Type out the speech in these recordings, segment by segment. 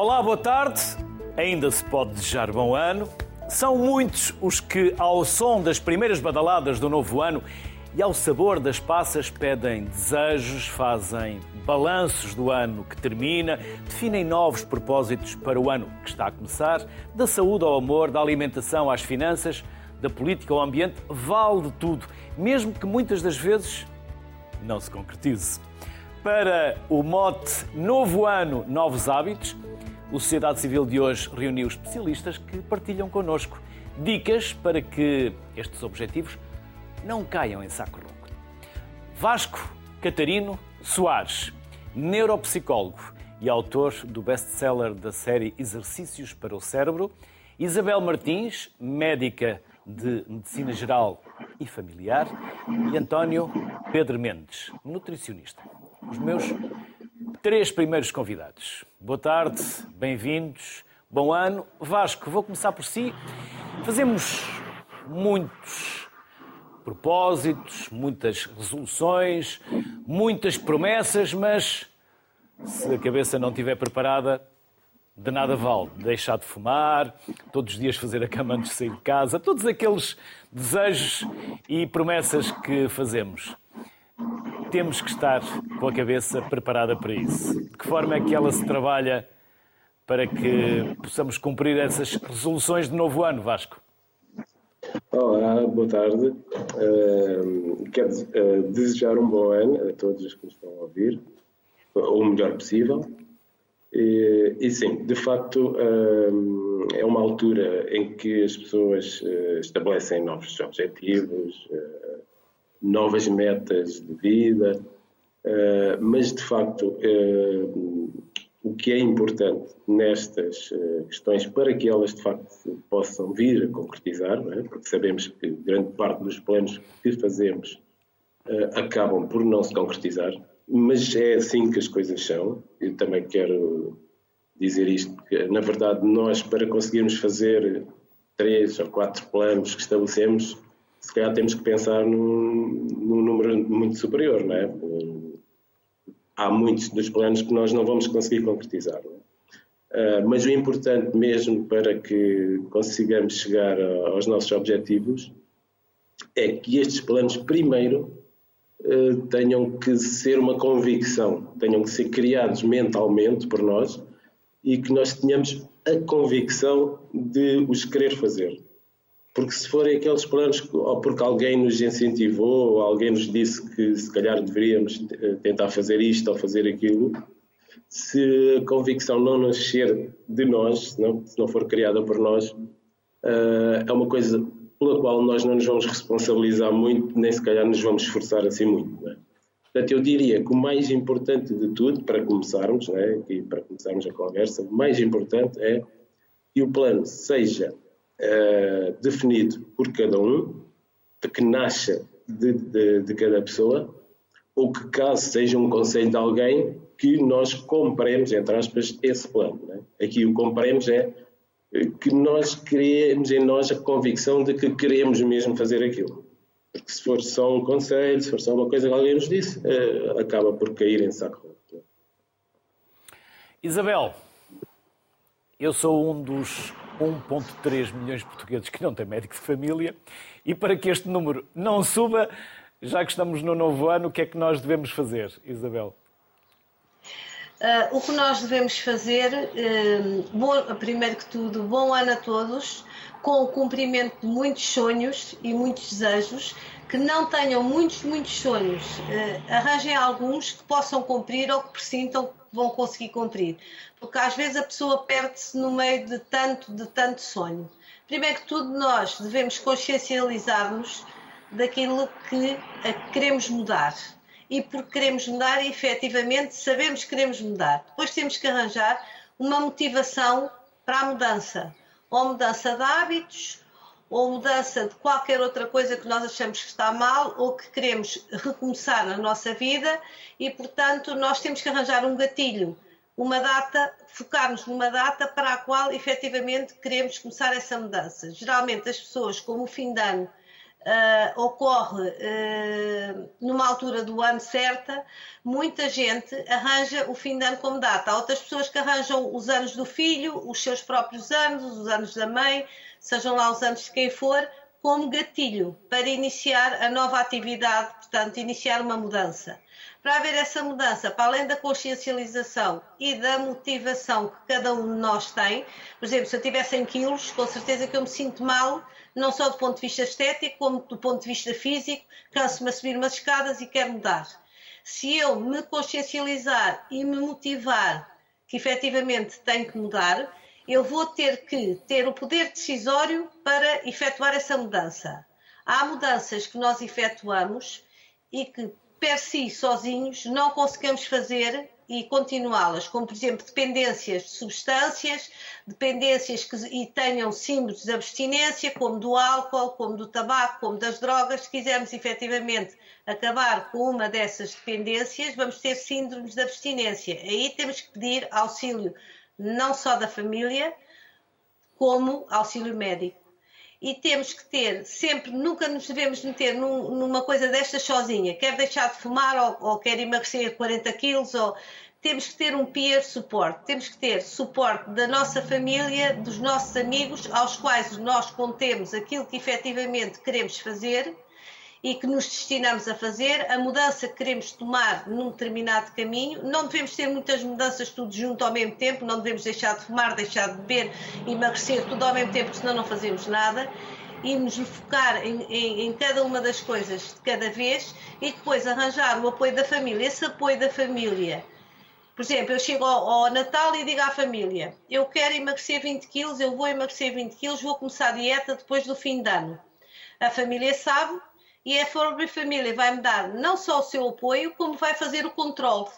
Olá, boa tarde. Ainda se pode desejar bom ano. São muitos os que, ao som das primeiras badaladas do novo ano e ao sabor das passas, pedem desejos, fazem balanços do ano que termina, definem novos propósitos para o ano que está a começar, da saúde ao amor, da alimentação às finanças, da política ao ambiente, vale tudo, mesmo que muitas das vezes não se concretize. Para o mote Novo Ano, Novos Hábitos, o Sociedade Civil de hoje reuniu especialistas que partilham connosco dicas para que estes objetivos não caiam em saco roto. Vasco Catarino Soares, neuropsicólogo e autor do best-seller da série Exercícios para o Cérebro. Isabel Martins, médica de Medicina Geral e Familiar. E António Pedro Mendes, nutricionista. Os meus três primeiros convidados. Boa tarde, bem-vindos, bom ano. Vasco, vou começar por si. Fazemos muitos propósitos, muitas resoluções, muitas promessas, mas se a cabeça não estiver preparada, de nada vale deixar de fumar, todos os dias fazer a cama antes de sair de casa, todos aqueles desejos e promessas que fazemos temos que estar com a cabeça preparada para isso. De que forma é que ela se trabalha para que possamos cumprir essas resoluções de novo ano, Vasco? Olá, boa tarde. Uh, quero uh, desejar um bom ano a todos os que nos estão a ouvir, o melhor possível. E, e sim, de facto, uh, é uma altura em que as pessoas estabelecem novos objetivos, novas metas de vida, mas de facto uh, o que é importante nestas uh, questões para que elas de facto possam vir a concretizar, é? porque sabemos que grande parte dos planos que fazemos acabam por não se concretizar, mas é assim que as coisas são. Eu também quero dizer isto, que na verdade nós para conseguirmos fazer três ou quatro planos que estabelecemos se calhar temos que pensar num, num número muito superior, não é? Há muitos dos planos que nós não vamos conseguir concretizar. É? Uh, mas o importante mesmo para que consigamos chegar a, aos nossos objetivos é que estes planos, primeiro, uh, tenham que ser uma convicção, tenham que ser criados mentalmente por nós e que nós tenhamos a convicção de os querer fazer. Porque se forem aqueles planos, ou porque alguém nos incentivou, ou alguém nos disse que se calhar deveríamos eh, tentar fazer isto ou fazer aquilo, se a convicção não nascer de nós, se não, se não for criada por nós, uh, é uma coisa pela qual nós não nos vamos responsabilizar muito, nem se calhar nos vamos esforçar assim muito. É? Portanto, eu diria que o mais importante de tudo, para começarmos, é? e para começarmos a conversa, o mais importante é que o plano seja uh, definido por cada um, que nasça de, de, de, cada pessoa, ou que caso seja um conselho de alguém, que nós compremos, entre aspas, esse plano. Né? Aqui o compremos é que nós criemos em nós a convicção de que queremos mesmo fazer aquilo. Porque se for só um conselho, se for só uma coisa que alguém nos disse, uh, acaba por cair em saco. Isabel, eu sou um dos 1,3 milhões de portugueses que não têm médico de família. E para que este número não suba, já que estamos no novo ano, o que é que nós devemos fazer, Isabel? Uh, o que nós devemos fazer, uh, bom, primeiro que tudo, bom ano a todos, com o cumprimento de muitos sonhos e muitos desejos, que não tenham muitos, muitos sonhos, uh, arranjem alguns que possam cumprir ou que presintam que vão conseguir cumprir porque às vezes a pessoa perde-se no meio de tanto, de tanto sonho. Primeiro que tudo, nós devemos consciencializar-nos daquilo que queremos mudar. E porque queremos mudar, efetivamente sabemos que queremos mudar. Depois temos que arranjar uma motivação para a mudança. Ou mudança de hábitos, ou mudança de qualquer outra coisa que nós achamos que está mal ou que queremos recomeçar na nossa vida e, portanto, nós temos que arranjar um gatilho uma data, focarmos numa data para a qual efetivamente queremos começar essa mudança. Geralmente as pessoas, como o fim de ano, uh, ocorre uh, numa altura do ano certa, muita gente arranja o fim de ano como data. Há outras pessoas que arranjam os anos do filho, os seus próprios anos, os anos da mãe, sejam lá os anos de quem for, como gatilho para iniciar a nova atividade, portanto, iniciar uma mudança. Para haver essa mudança, para além da consciencialização e da motivação que cada um de nós tem, por exemplo, se eu tiver 100 quilos, com certeza que eu me sinto mal, não só do ponto de vista estético, como do ponto de vista físico, canso-me a subir umas escadas e quero mudar. Se eu me consciencializar e me motivar que efetivamente tenho que mudar, eu vou ter que ter o poder decisório para efetuar essa mudança. Há mudanças que nós efetuamos e que per si sozinhos não conseguimos fazer e continuá-las, como por exemplo dependências de substâncias, dependências que e tenham símbolos de abstinência, como do álcool, como do tabaco, como das drogas. Se quisermos efetivamente acabar com uma dessas dependências, vamos ter síndromes de abstinência. Aí temos que pedir auxílio não só da família, como auxílio médico. E temos que ter, sempre, nunca nos devemos meter num, numa coisa destas sozinha. Quer deixar de fumar ou, ou quer emagrecer 40 quilos, ou temos que ter um peer suporte. Temos que ter suporte da nossa família, dos nossos amigos, aos quais nós contemos aquilo que efetivamente queremos fazer e que nos destinamos a fazer, a mudança que queremos tomar num determinado caminho. Não devemos ter muitas mudanças tudo junto ao mesmo tempo, não devemos deixar de fumar, deixar de beber, emagrecer tudo ao mesmo tempo, senão não fazemos nada. E nos focar em, em, em cada uma das coisas de cada vez e depois arranjar o apoio da família. Esse apoio da família. Por exemplo, eu chego ao, ao, Natal e digo à família: eu quero emagrecer 20 quilos, eu vou emagrecer 20 quilos, vou começar a dieta depois do fim de ano. A família sabe, e a Forbe Família vai-me dar não só o seu apoio, como vai fazer o controle.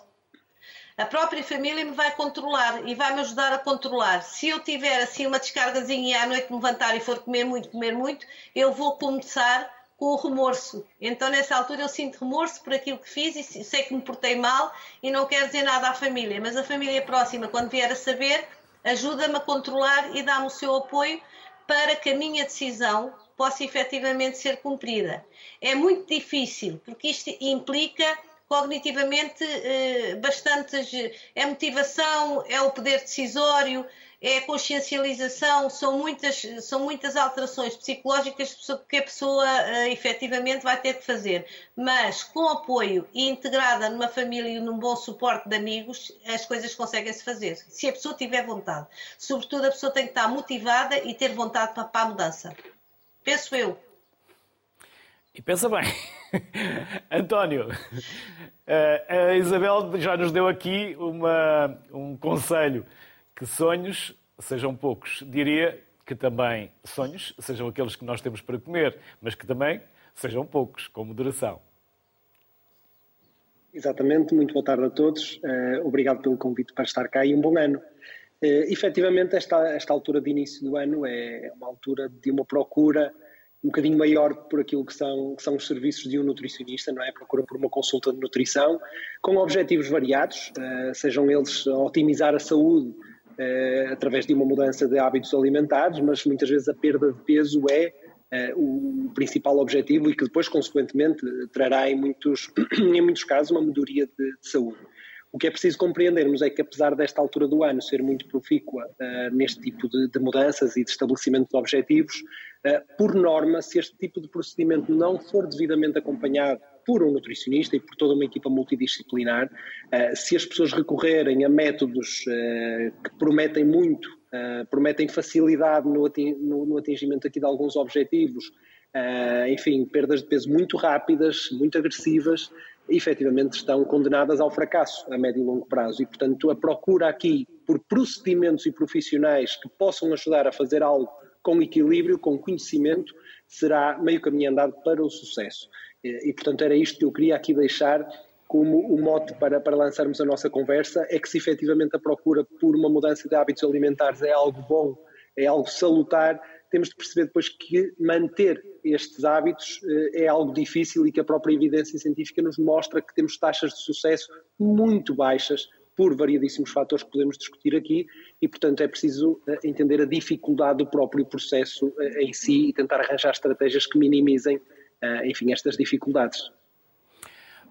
A própria família me vai controlar e vai me ajudar a controlar. Se eu tiver assim uma descargazinha e à noite me levantar e for comer muito, comer muito, eu vou começar com o remorso. Então, nessa altura, eu sinto remorso por aquilo que fiz e sei que me portei mal e não quero dizer nada à família. Mas a família próxima, quando vier a saber, ajuda-me a controlar e dá-me o seu apoio para que a minha decisão possa efetivamente ser cumprida. É muito difícil, porque isto implica cognitivamente eh, bastantes. É motivação, é o poder decisório, é a consciencialização, são muitas, são muitas alterações psicológicas que a pessoa uh, efetivamente vai ter que fazer. Mas com apoio e integrada numa família e num bom suporte de amigos, as coisas conseguem-se fazer. Se a pessoa tiver vontade. Sobretudo, a pessoa tem que estar motivada e ter vontade para, para a mudança. Penso eu. E pensa bem. António, eh, a Isabel já nos deu aqui uma, um conselho: que sonhos sejam poucos. Diria que também sonhos sejam aqueles que nós temos para comer, mas que também sejam poucos, com moderação. Exatamente, muito boa tarde a todos. Uh, obrigado pelo convite para estar cá e um bom ano. Uh, efetivamente, esta, esta altura de início do ano é uma altura de uma procura um bocadinho maior por aquilo que são, que são os serviços de um nutricionista, não é? Procura por uma consulta de nutrição, com objetivos variados, uh, sejam eles otimizar a saúde uh, através de uma mudança de hábitos alimentares, mas muitas vezes a perda de peso é uh, o principal objetivo e que depois, consequentemente, trará em muitos, em muitos casos uma melhoria de, de saúde. O que é preciso compreendermos é que, apesar desta altura do ano ser muito profícua uh, neste tipo de, de, mudanças e de estabelecimento de objetivos, por norma, se este tipo de procedimento não for devidamente acompanhado por um nutricionista e por toda uma equipa multidisciplinar, uh, se as pessoas recorrerem a métodos que prometem muito, prometem facilidade no, atingimento aqui de alguns objetivos, enfim, perdas de peso muito rápidas, muito agressivas, efetivamente estão condenadas ao fracasso a médio e longo prazo. E, portanto, a procura aqui por procedimentos e profissionais que possam ajudar a fazer algo com equilíbrio, com conhecimento, será meio caminho andado para o sucesso. E, portanto, era isto que eu queria aqui deixar como o mote para, para lançarmos a nossa conversa, é que se efetivamente a procura por uma mudança de hábitos alimentares é algo bom, é algo salutar, temos de perceber depois que manter estes hábitos eh, é algo difícil e que a própria evidência científica nos mostra que temos taxas de sucesso muito baixas por variadíssimos fatores que podemos discutir aqui e, portanto, é preciso eh, entender a dificuldade do próprio processo eh, em si e tentar arranjar estratégias que minimizem enfim, estas dificuldades.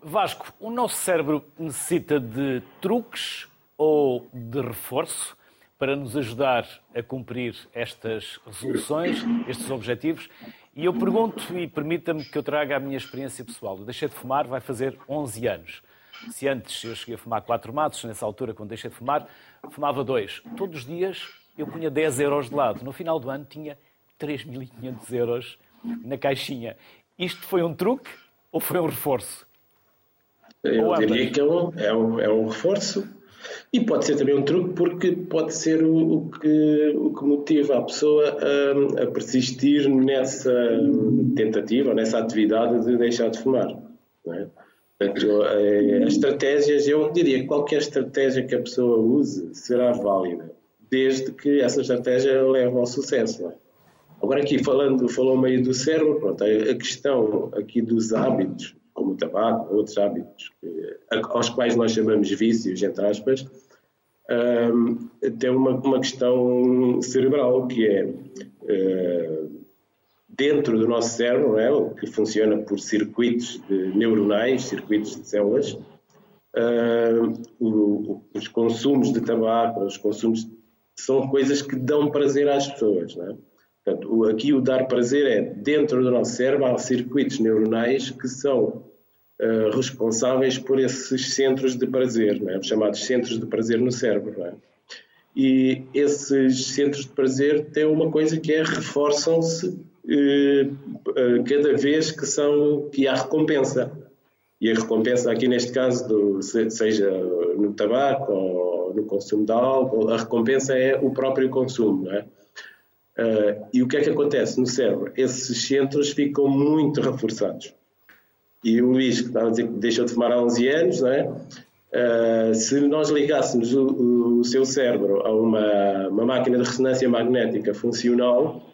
Vasco, o nosso cérebro necessita de truques ou de reforço para nos ajudar a cumprir estas resoluções, estes objetivos? E eu pergunto, e permita-me que eu traga a minha experiência pessoal. Eu deixei de fumar, vai fazer 11 anos. Se antes eu cheguei a fumar 4 matos, nessa altura, quando deixei de fumar, fumava 2. Todos os dias eu punha 10 euros de lado. No final do ano tinha 3.500 euros na caixinha. Isto foi um truque ou foi um reforço? Eu diria que é um, é, um, é um reforço e pode ser também um truque porque pode ser o, o que, o que motiva a pessoa a, a, persistir nessa tentativa, nessa atividade de deixar de fumar. É? Eh, as estratégias, eu diria que qualquer estratégia que a pessoa use será válida, desde que essa estratégia leve ao sucesso. É? Agora aqui falando, falou meio do cérebro, pronto, a questão aqui dos hábitos, como o tabaco, outros hábitos aos quais nós chamamos vícios, entre aspas, um, tem uma, uma questão cerebral que é uh, dentro do nosso cérebro, é, que funciona por circuitos neuronais, circuitos de células, uh, o, os consumos de tabaco, os consumos são coisas que dão prazer às pessoas. Não é? Portanto, aqui o dar prazer é dentro do nosso cérebro há circuitos neuronais que são uh, responsáveis por esses centros de prazer, é? chamados centros de prazer no cérebro. É? E esses centros de prazer têm uma coisa que é reforçam-se cada vez que, são, que há recompensa. E a recompensa aqui neste caso, do, seja no tabaco ou no consumo de álcool, a recompensa é o próprio consumo. É? Uh, e o que é que acontece no cérebro? Esses centros ficam muito reforçados. E o Luís, que estava a dizer que deixou de fumar há 11 anos, não é? Uh, se nós ligássemos o, o, seu cérebro a uma, uma máquina de ressonância magnética funcional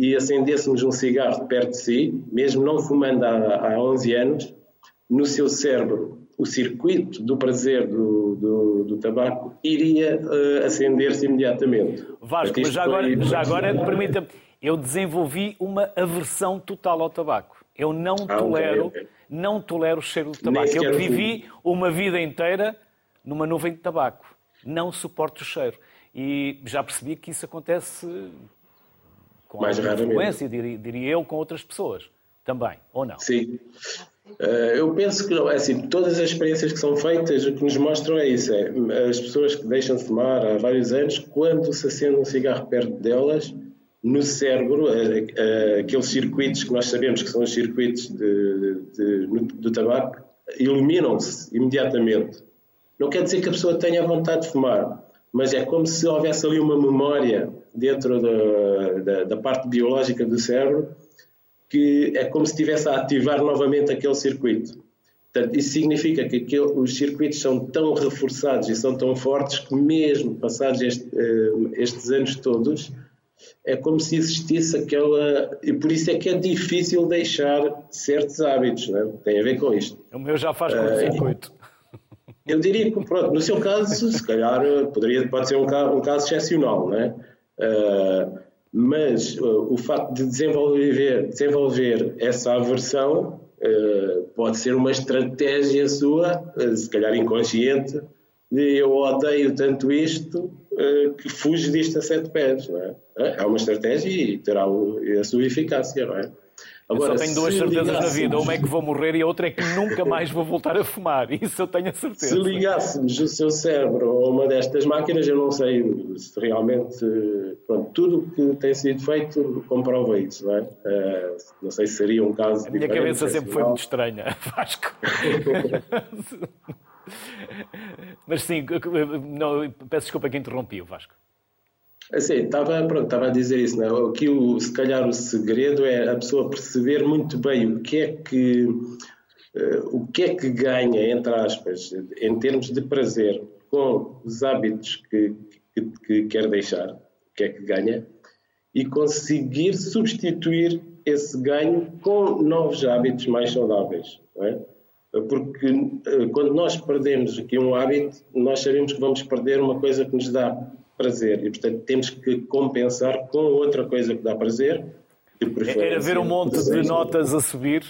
e acendêssemos um cigarro perto de si, mesmo não fumando há, há 11 anos, no seu cérebro o circuito do prazer do, do, do tabaco iria uh, acender-se imediatamente. Vasco, mas já agora, já agora permita-me, eu desenvolvi uma aversão total ao tabaco. Eu não ah, tolero, okay, okay. não tolero o cheiro do tabaco. Eu vivi uma vida inteira numa nuvem de tabaco. Não suporto o cheiro. E já percebi que isso acontece com mais frequência, diria, diria eu, com outras pessoas também, ou não? Sim. Uh, eu penso que é assim, todas as experiências que são feitas, o que nos mostram é isso: é, as pessoas que deixam de fumar há vários anos, quando se acende um cigarro perto delas, no cérebro, aqueles circuitos que nós sabemos que são os circuitos de, de, do tabaco, iluminam-se imediatamente. Não quer dizer que a pessoa tenha vontade de fumar, mas é como se houvesse ali uma memória dentro da, da, da parte biológica do cérebro que é como se estivesse a ativar novamente aquele circuito. Portanto, isso significa que aquele, os circuitos são tão reforçados e são tão fortes que, mesmo passados este, uh, estes anos todos, é como se existisse aquela. E por isso é que é difícil deixar certos hábitos, é? tem a ver com isto. O meu já faz curto-circuito. Uh, eu diria que, pronto, no seu caso, se calhar poderia, pode ser um caso, um caso excepcional, não é? Uh, mas uh, o facto de desenvolver, desenvolver essa aversão uh, pode ser uma estratégia sua, se calhar inconsciente, de eu odeio tanto isto que fujo disto a sete pés. Não é? é uma estratégia e terá a sua eficácia, não é? Agora, eu só tenho duas certezas na vida. Uma é que vou morrer e a outra é que nunca mais vou voltar a fumar. Isso eu tenho a certeza. Se ligássemos o seu cérebro a uma destas máquinas, eu não sei se realmente. Pronto, tudo o que tem sido feito comprova isso, não é? Uh, não sei se seria um caso. A minha cabeça sempre foi muito estranha, Vasco. Mas sim, não, peço desculpa que interrompi o Vasco. Assim, estava, pronto, estava a dizer isso, não é? Aqui, o, se calhar, o segredo é a pessoa perceber muito bem o que é que, uh, o que, é que ganha, entre aspas, em termos de prazer com os hábitos que, que, que quer deixar, o que é que ganha, e conseguir substituir esse ganho com novos hábitos mais saudáveis, é? Porque uh, quando nós perdemos aqui um hábito, nós sabemos que vamos perder uma coisa que nos dá prazer e, portanto, temos que compensar com outra coisa que dá prazer Era ver um monte de notas a subir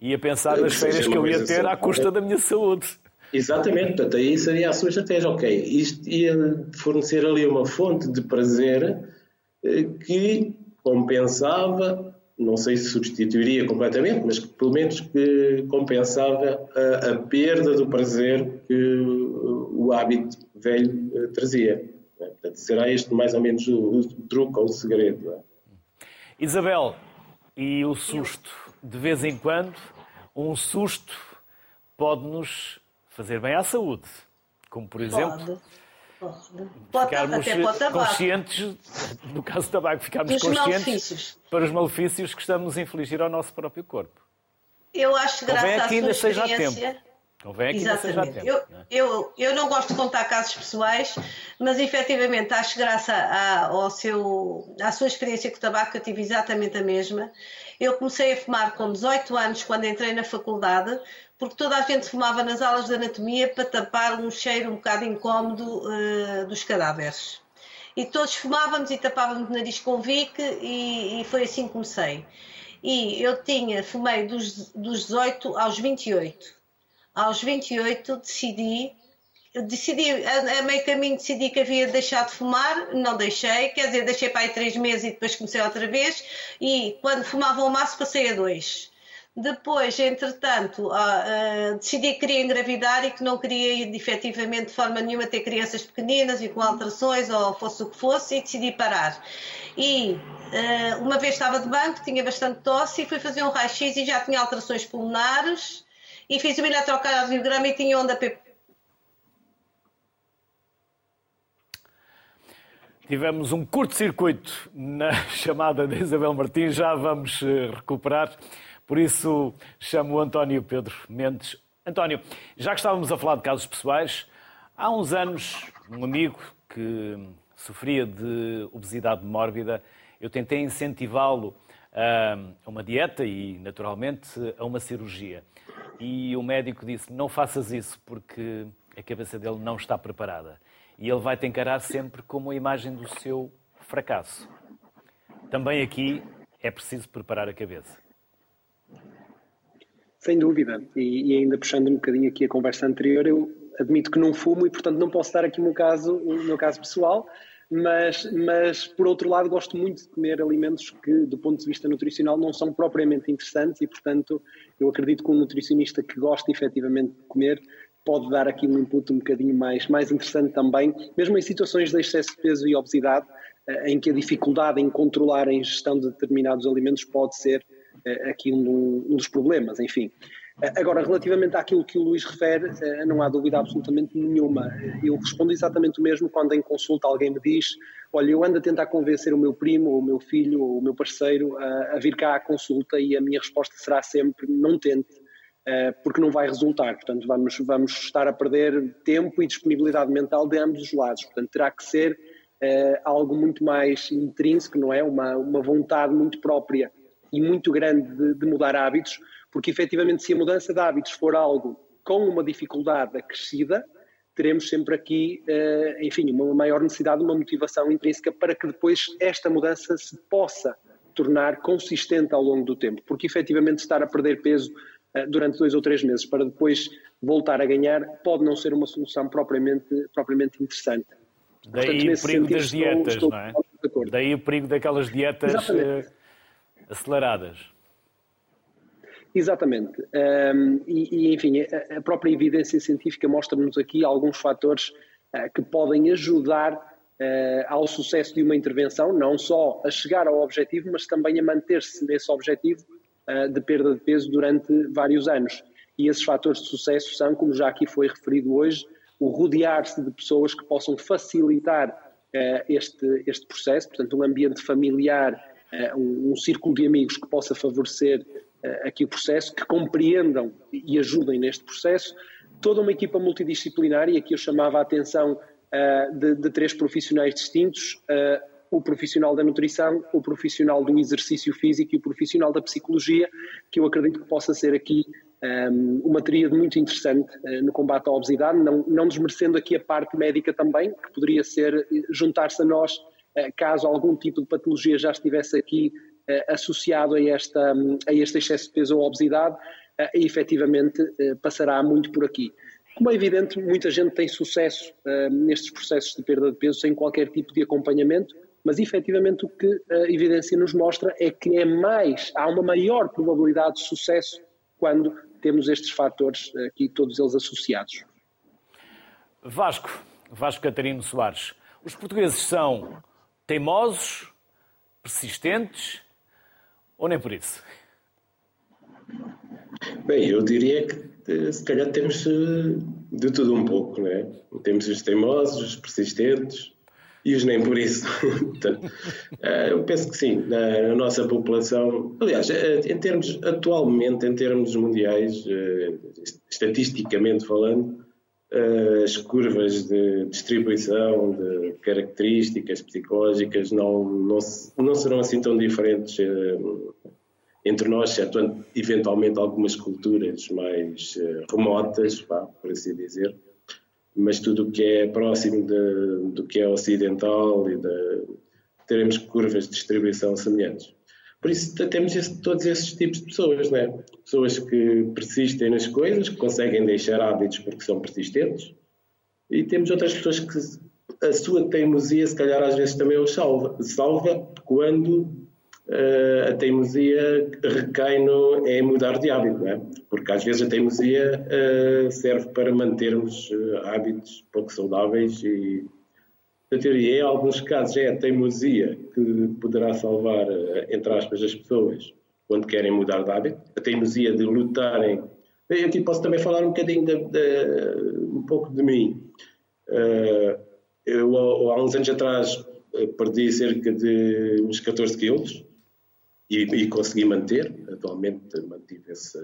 e a pensar nas férias que eu ia ter à custa da minha saúde. Exatamente, portanto, aí seria a sua estratégia. Ok, isto ia fornecer ali uma fonte de prazer eh, que compensava, não sei se substituiria completamente, mas que, pelo menos que compensava a, a perda do prazer que o hábito velho eh, trazia. Portanto, será este mais ou menos o, o truque ou o segredo. É? Isabel, e o susto? De vez em quando, um susto pode-nos fazer bem à saúde. Como, por exemplo, pode. ficarmos conscientes, no caso do tabaco, ficarmos Dos conscientes malefícios. para os malefícios que estamos a infligir ao nosso próprio corpo. Eu acho que graças à sua experiência... Convém que Exatamente. Tempo, eu, é? eu, eu não gosto de contar casos pessoais, mas efetivamente acho que graças à, ao seu, à sua experiência com o tabaco eu tive exatamente a mesma. Eu comecei a fumar com 18 anos quando entrei na faculdade, porque toda a gente fumava nas aulas de anatomia para tapar um cheiro um bocado incómodo uh, dos cadáveres. E todos fumávamos e tapávamos o nariz com Vic e, e, foi assim que comecei. E eu tinha, fumei dos, dos 18 aos 28 aos 28 decidi decidi, a, meio caminho decidi que havia de deixar de fumar, não deixei, quer dizer, deixei para aí três meses e depois comecei outra vez e quando fumava o maço passei a dois. Depois, entretanto, uh, uh, decidi que queria engravidar e que não queria efetivamente de forma nenhuma ter crianças pequeninas e com alterações ou fosse o que fosse e decidi parar. E uh, uma vez estava de banco, tinha bastante tosse e fui fazer um raio-x e já tinha alterações pulmonares fiz o eletrocardiograma e tinha onda P. Tivemos um curto-circuito na chamada de Isabel Martins, já vamos eh, recuperar. Por isso chamo o António Pedro Mendes. António, já que estávamos a falar de casos pessoais, há uns anos um amigo que sofria de obesidade mórbida, eu tentei incentivá-lo a uma dieta e, naturalmente, a uma cirurgia e o médico disse: Não faças isso porque a cabeça dele não está preparada. E ele vai te encarar sempre como a imagem do seu fracasso. Também aqui é preciso preparar a cabeça. Sem dúvida. E, e, ainda puxando um bocadinho aqui a conversa anterior, eu admito que não fumo e, portanto, não posso dar aqui o meu caso, o meu caso pessoal, mas, mas por outro lado gosto muito de comer alimentos que do ponto de vista nutricional não são propriamente interessantes e portanto eu acredito que um nutricionista que gosta efetivamente de comer pode dar aqui um input um bocadinho mais, mais interessante também, mesmo em situações de excesso de peso e obesidade, eh, em que a dificuldade em controlar a ingestão de determinados alimentos pode ser eh, aqui um, um dos problemas, enfim. Agora, relativamente àquilo que o Luís refere, eh, não há dúvida absolutamente nenhuma. Eu respondo exatamente o mesmo quando em consulta alguém me diz: Olha, eu ando a tentar convencer o meu primo, ou o meu filho, ou o meu parceiro a, a vir cá à consulta, e a minha resposta será sempre: não tente, eh, porque não vai resultar. Portanto, vamos, vamos estar a perder tempo e disponibilidade mental de ambos os lados. Portanto, terá que ser uh, algo muito mais intrínseco, não é? Uma, uma vontade muito própria e muito grande de, de mudar hábitos porque efetivamente, se a mudança de hábitos for algo com uma dificuldade acrescida, teremos sempre aqui, eh, enfim, uma maior necessidade, uma motivação intrínseca para que depois esta mudança se possa tornar consistente ao longo do tempo, porque efetivamente estar a perder peso eh, durante dois ou três meses para depois voltar a ganhar pode não ser uma solução propriamente, propriamente interessante. Daí Portanto, o perigo das dietas, estou, estou não é? Daí o perigo daquelas dietas. Eh, aceleradas. Exatamente. Um, e, e, enfim, a, própria evidência científica mostra-nos aqui alguns fatores uh, que podem ajudar uh, ao sucesso de uma intervenção, não só a chegar ao objetivo, mas também a manter-se nesse objetivo uh, de perda de peso durante vários anos. E esses fatores de sucesso são, como já aqui foi referido hoje, o rodear-se de pessoas que possam facilitar este, este processo, portanto, um ambiente familiar, um, um círculo de amigos que possa favorecer aqui o processo, que compreendam e ajudem neste processo. Toda uma equipa multidisciplinar, e aqui eu chamava a atenção uh, de, de, três profissionais distintos: uh, o profissional da nutrição, o profissional do exercício físico e o profissional da psicologia, que eu acredito que possa ser aqui um, uma tríade muito interessante uh, no combate à obesidade, não, não desmerecendo aqui a parte médica também, que poderia ser juntar-se a nós caso algum tipo de patologia já estivesse aqui associado a, esta, a este excesso de peso ou obesidade, e efetivamente passará muito por aqui. Como é evidente, muita gente tem sucesso nestes processos de perda de peso sem qualquer tipo de acompanhamento, mas efetivamente o que a evidência nos mostra é que é mais, há uma maior probabilidade de sucesso quando temos estes fatores aqui, todos eles associados. Vasco, Vasco Catarino Soares, os portugueses são teimosos, persistentes ou nem por isso? Bem, eu diria que eh, se calhar temos eh, de tudo um pouco, não é? Temos os teimosos, os persistentes, e os nem por isso. Eh, eu penso que sim, na, nossa população, aliás, em termos, atualmente, em termos mundiais, estatisticamente falando, as curvas de distribuição de características psicológicas não, não, não serão assim tão diferentes entre nós, exceto eventualmente algumas culturas mais remotas, por assim dizer mas tudo o que é próximo de, do que é ocidental e de, teremos curvas de distribuição semelhantes. Por isso temos esse, todos esses tipos de pessoas, né? pessoas que persistem nas coisas, que conseguem deixar hábitos porque são persistentes, e temos outras pessoas que a sua teimosia, se calhar às vezes também os salva, salva quando uh, a teimosia recai no, em mudar de hábito, é? porque às vezes a teimosia uh, serve para mantermos uh, hábitos pouco saudáveis e, na teoria, em alguns casos é a teimosia que poderá salvar, entre aspas, as pessoas quando querem mudar de hábito, a teimosia de lutarem. Eu aqui posso também falar um bocadinho de, de, um pouco de mim. eu, há uns anos atrás, perdi cerca de uns 14 quilos e, e consegui manter, atualmente mantive esse.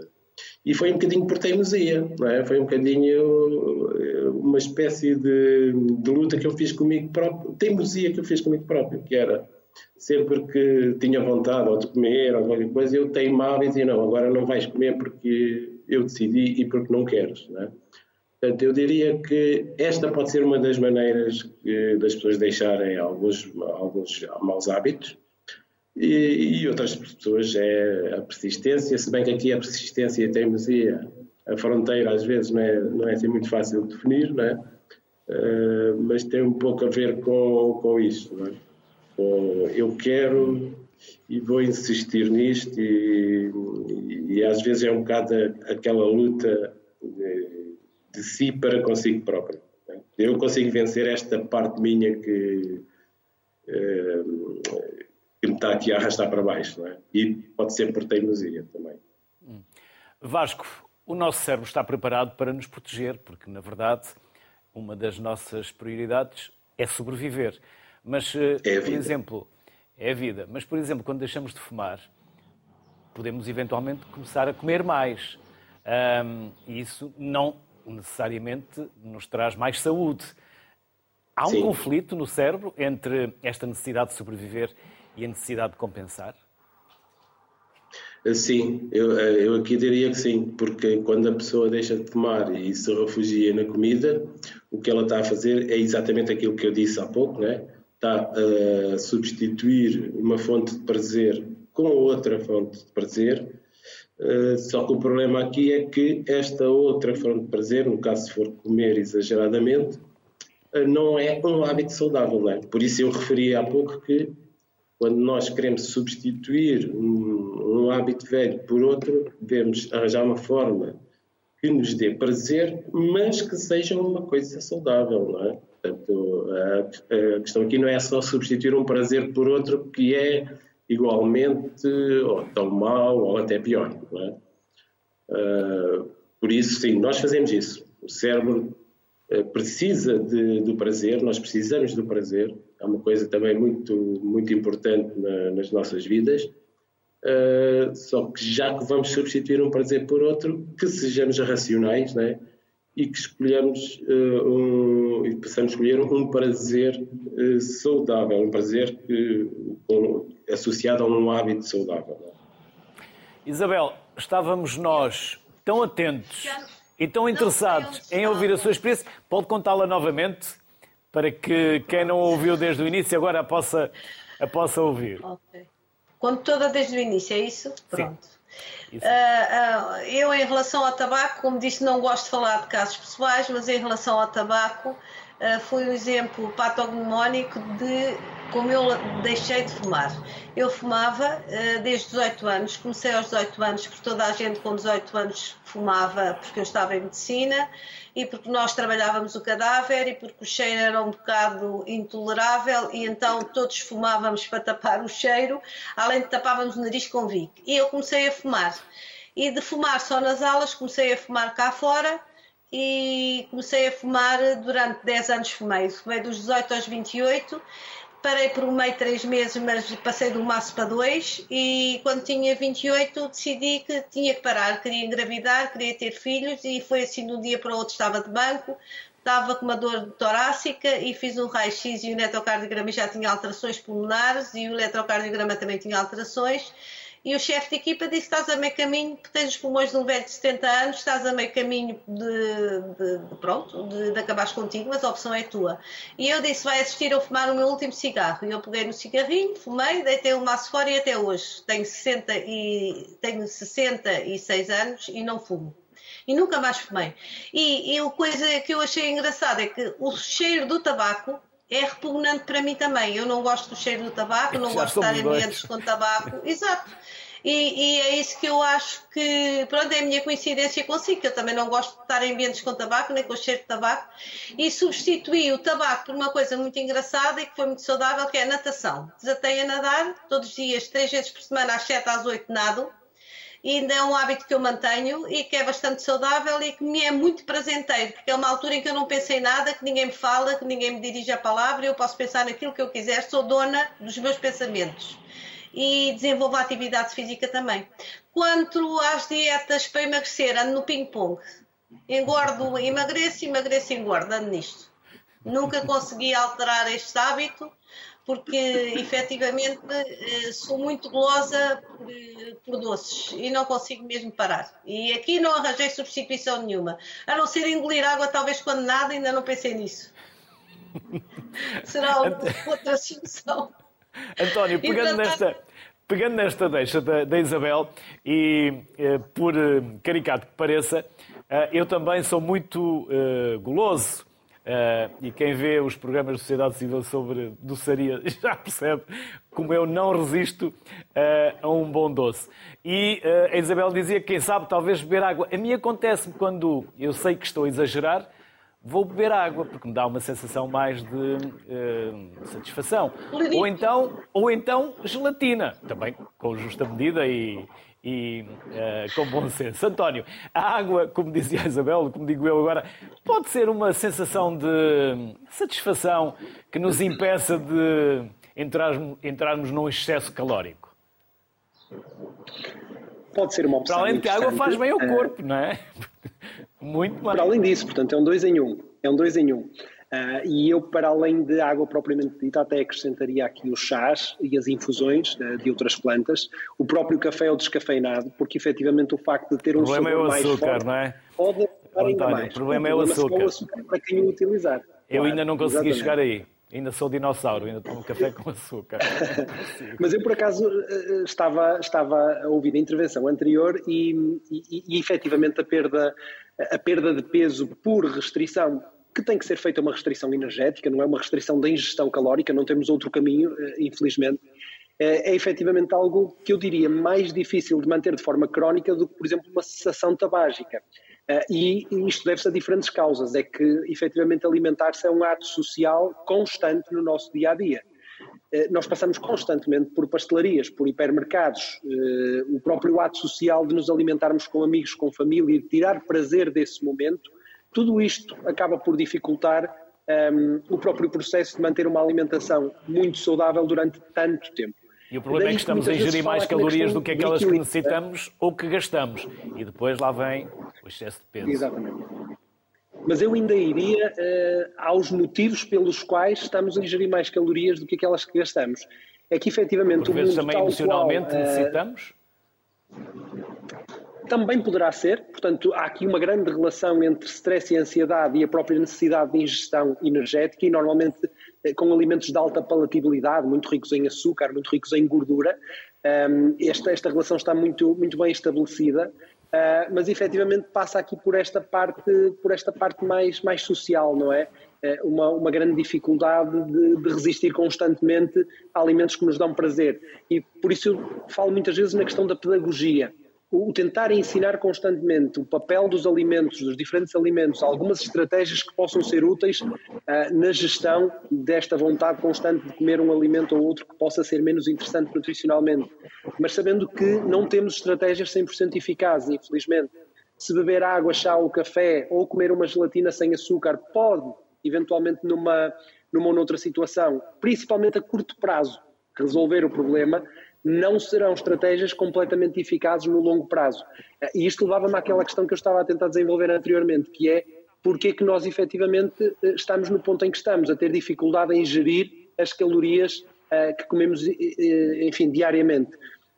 E foi um bocadinho por teimosia, não é? Foi um bocadinho eh, uma espécie de, de luta que eu fiz comigo próprio, teimosia que eu fiz comigo próprio, que era sempre que tinha vontade ou de comer ou qualquer coisa, eu teimava e dizia, não, agora não vais comer porque eu decidi e porque não queres, não é? Portanto, eu diria que esta pode ser uma das maneiras das pessoas deixarem alguns, alguns maus hábitos, e, e, outras pessoas é a persistência, se bem que aqui a persistência e a teimosia, a fronteira às vezes não é, não é assim muito fácil de definir, não é? Uh, mas tem um pouco a ver com, com isso. Não é? Com, eu quero e vou insistir nisto, e, e, e, às vezes é um bocado aquela luta de, de si para consigo próprio. É? Eu consigo vencer esta parte minha que. Uh, que me está aqui a arrastar para baixo, não é? E pode ser por teimosia também. Hum. Vasco, o nosso cérebro está preparado para nos proteger, porque na verdade uma das nossas prioridades é sobreviver. Mas, eh, é por exemplo, é a vida. Mas, por exemplo, quando deixamos de fumar, podemos eventualmente começar a comer mais. Um, e isso não necessariamente nos traz mais saúde. Há um Sim. conflito no cérebro entre esta necessidade de sobreviver e a necessidade de compensar? Sim, eu, eu aqui diria que sim, porque quando a pessoa deixa de fumar e se refugia na comida, o que ela está a fazer é exatamente aquilo que eu disse há pouco, né? está a substituir uma fonte de prazer com outra fonte de prazer, eh, só que o problema aqui é que esta outra fonte de prazer, no caso se for comer exageradamente, eh, não é um hábito saudável. Não é? Por isso eu referi há pouco que quando nós queremos substituir um, um hábito velho por outro, devemos arranjar uma forma que nos dê prazer, mas que seja uma coisa saudável, não é? Portanto, a, a, questão aqui não é só substituir um prazer por outro que é igualmente ou tão mau ou até pior, não é? Uh, por isso, sim, nós fazemos isso. O cérebro uh, precisa de, do prazer, nós precisamos do prazer, é uma coisa também muito, muito importante na, nas nossas vidas. Uh, só que já que vamos substituir um prazer por outro, que sejamos racionais né? e que escolhamos uh, um, e possamos escolher um prazer uh, saudável, um prazer que, um, associado a um hábito saudável. Né? Isabel, estávamos nós tão atentos e tão interessados em ouvir a sua experiência, pode contá-la novamente? Para que quem não ouviu desde o início agora a possa, a possa ouvir. Ok. Conto toda desde o início, é isso? Pronto. Uh, uh, eu, em relação ao tabaco, como disse, não gosto de falar de casos pessoais, mas em relação ao tabaco, uh, foi um exemplo patognomónico de como eu deixei de fumar. Eu fumava uh, desde 18 anos, comecei aos 18 anos, porque toda a gente com 18 anos fumava porque eu estava em medicina e porque nós trabalhávamos o cadáver e porque o cheiro era um bocado intolerável e então todos fumávamos para tapar o cheiro, além de tapávamos o nariz com Vic. E eu comecei a fumar. E de fumar só nas aulas, comecei a fumar cá fora e comecei a fumar durante 10 anos fumei. Fumei dos 18 aos 28 parei por meio, três meses, mas passei um maço para dois e quando tinha 28 decidi que tinha que parar, queria engravidar, queria ter filhos e foi assim de um dia para o outro estava de banco, estava com uma dor torácica e fiz um raio-x e o eletrocardiograma já tinha alterações pulmonares e o eletrocardiograma também tinha alterações e o chefe de equipa disse: Estás a meio caminho, tens os pulmões de um velho de 70 anos, estás a meio caminho de, de, de pronto, de, de acabares contigo, mas a opção é tua. E eu disse: Vai assistir a fumar o meu último cigarro. E eu peguei no cigarrinho, fumei, deitei o maço fora e até hoje tenho, 60 e, tenho 66 anos e não fumo e nunca mais fumei. E, e a coisa que eu achei engraçada é que o cheiro do tabaco é repugnante para mim também. Eu não gosto do cheiro do tabaco, não gosto de estar em ambientes com tabaco. Exato. E, e, é isso que eu acho que, pronto, é a minha coincidência consigo, que eu também não gosto de estar em ambientes com tabaco, nem com cheiro de tabaco, e substituí o tabaco por uma coisa muito engraçada e que foi muito saudável, que é a natação. Desatei a nadar, todos os dias, três vezes por semana, às sete, às oito, nado, e ainda é um hábito que eu mantenho e que é bastante saudável e que me é muito prazenteiro, porque é uma altura em que eu não penso em nada, que ninguém me fala, que ninguém me dirige a palavra, eu posso pensar naquilo que eu quiser, sou dona dos meus pensamentos. E desenvolvo a atividade física também. Quanto às dietas para emagrecer, ando no ping-pong. Engordo, emagreço, emagreço, engordo, ando nisto. Nunca consegui alterar este hábito porque efetivamente eh, sou muito golosa por, por, doces e não consigo mesmo parar. E aqui não arranjei substituição nenhuma, a não ser engolir água, talvez quando nada, ainda não pensei nisso. Será outra solução. António, pegando nesta, pegando nesta deixa da, da Isabel, e eh, por eh, caricato que pareça, eh, eu também sou muito eh, goloso Uh, e quem vê os programas de sociedade civil sobre doçaria já percebe como eu não resisto uh, a um bom doce. E uh, a Isabel dizia que quem sabe talvez beber água. A mim acontece-me quando eu sei que estou a exagerar, vou beber água, porque me dá uma sensação mais de satisfação. Ou então, ou então gelatina, também com justa medida e, e uh, com bom senso. António, a água, como dizia a Isabel, como digo eu agora, pode ser uma sensação de satisfação que nos impeça de entrarmos, entrarmos num excesso calórico? Pode ser uma opção. Para além de que a água faz bem ao eh, corpo, não é? Muito mais. Para além disso, portanto, é um dois em um. É um dois em um. Uh, e eu, para além de água propriamente dita, até acrescentaria aqui os chás e as infusões uh, de outras plantas, o próprio café ou descafeinado, porque efetivamente o facto de ter um sabor é mais açúcar, forte não é? pode ajudar ainda mais. O problema é o açúcar. o açúcar para quem o utilizar. Eu claro, ainda não consegui exatamente. chegar aí. Ainda sou dinossauro, ainda tomo café com açúcar. Mas eu, por acaso, eh, estava, estava a ouvir a intervenção anterior e, e, e efetivamente a perda, a perda de peso por restrição que tem que ser feita uma restrição energética, não é uma restrição da ingestão calórica, não temos outro caminho, eh, infelizmente. É, é efetivamente algo que eu diria mais difícil de manter de forma crónica do que, por exemplo, uma cessação tabágica. Eh, e isto deve-se a diferentes causas. É que, efetivamente, alimentar-se é um ato social constante no nosso dia a dia. Nós passamos constantemente por pastelarias, por hipermercados, o próprio ato social de nos alimentarmos com amigos, com família, de tirar prazer desse momento tudo isto acaba por dificultar um, o próprio processo de manter uma alimentação muito saudável durante tanto tempo. E o problema é que estamos a ingerir mais calorias do que aquelas que necessitamos ou que gastamos. E depois lá vem o excesso de peso. Exatamente. Mas eu ainda iria uh, aos motivos pelos quais estamos a ingerir mais calorias do que aquelas que gastamos. É que efetivamente Por o mundo também tal emocionalmente qual, uh, necessitamos? Também poderá ser, portanto, há aqui uma grande relação entre stress e ansiedade e a própria necessidade de ingestão energética, e normalmente com alimentos de alta palatabilidade, muito ricos em açúcar, muito ricos em gordura. Esta, esta relação está muito, muito bem estabelecida. Uh, mas efetivamente passa aqui por esta parte, por esta parte mais, mais social, não é? Uh, uma, uma grande dificuldade de, de, resistir constantemente a alimentos que nos dão prazer. E por isso eu falo muitas vezes na questão da pedagogia o tentar ensinar constantemente o papel dos alimentos, dos diferentes alimentos, algumas estratégias que possam ser úteis uh, na gestão desta vontade constante de comer um alimento ou outro que possa ser menos interessante nutricionalmente, mas sabendo que não temos estratégias 100% eficazes, infelizmente. Se beber água, chá ou café ou comer uma gelatina sem açúcar pode, eventualmente numa, numa ou noutra situação, principalmente a curto prazo, resolver o problema, não serão estratégias completamente eficazes no longo prazo. E isto levava-me àquela questão que eu estava a tentar desenvolver anteriormente, que é porque é que nós efetivamente eh, estamos no ponto em que estamos, a ter dificuldade em gerir as calorias uh, que comemos, enfim, diariamente.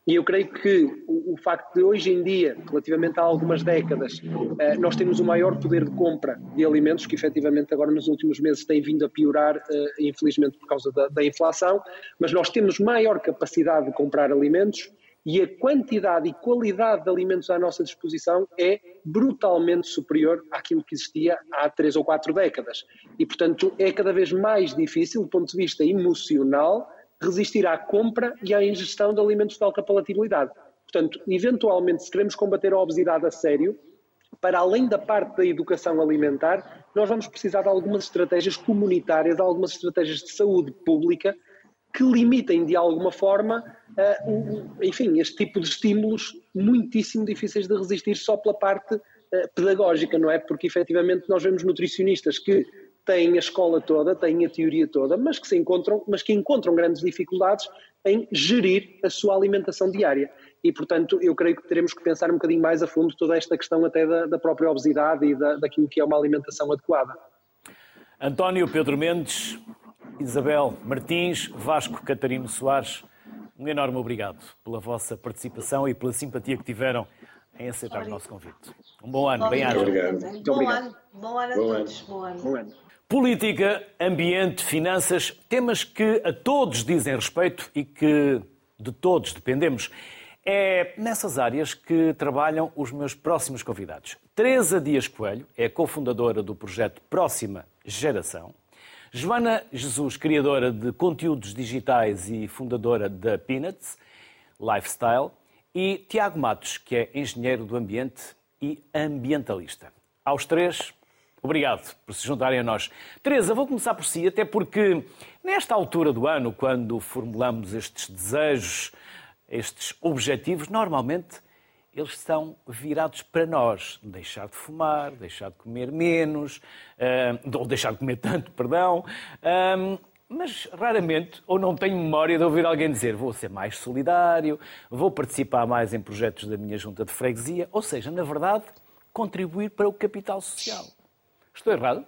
E eu creio que o, o, facto de hoje em dia, relativamente a algumas décadas, eh, nós temos o maior poder de compra de alimentos, que efetivamente agora nos últimos meses tem vindo a piorar, eh, infelizmente por causa da, da inflação, mas nós temos maior capacidade de comprar alimentos e a quantidade e qualidade de alimentos à nossa disposição é brutalmente superior àquilo que existia há três ou quatro décadas. E, portanto, é cada vez mais difícil, do ponto de vista emocional, resistir à compra e à ingestão de alimentos de alta palatabilidade. Portanto, eventualmente, se queremos combater a obesidade a sério, para além da parte da educação alimentar, nós vamos precisar de algumas estratégias comunitárias, algumas estratégias de saúde pública que limitem de alguma forma, uh, enfim, este tipo de estímulos muitíssimo difíceis de resistir só pela parte uh, pedagógica, não é? Porque efetivamente nós vemos nutricionistas que têm a escola toda, têm a teoria toda, mas que se encontram, mas que encontram grandes dificuldades em gerir a sua alimentação diária. E, portanto, eu creio que teremos que pensar um bocadinho mais a fundo toda esta questão até da, da própria obesidade e da, daquilo que é uma alimentação adequada. António Pedro Mendes, Isabel Martins, Vasco Catarino Soares, um enorme obrigado pela vossa participação e pela simpatia que tiveram em aceitar o nosso convite. Um bom ano, bem aja. Bom ano, bom ano a todos. Bom ano. Bom ano. Política, ambiente, finanças, temas que a todos dizem respeito e que de todos dependemos. É nessas áreas que trabalham os meus próximos convidados. Teresa Dias Coelho é cofundadora do projeto Próxima Geração. Joana Jesus, criadora de conteúdos digitais e fundadora da Peanuts Lifestyle. E Tiago Matos, que é engenheiro do ambiente e ambientalista. Aos três, Obrigado por se juntarem a nós. Teresa, vou começar por si, até porque nesta altura do ano, quando formulamos estes desejos, estes objetivos, normalmente eles estão virados para nós. Deixar de fumar, deixar de comer menos, uh, ou deixar de comer tanto, perdão. Uh, mas raramente, ou não tenho memória de ouvir alguém dizer vou ser mais solidário, vou participar mais em projetos da minha junta de freguesia, ou seja, na verdade, contribuir para o capital social. Estou errado?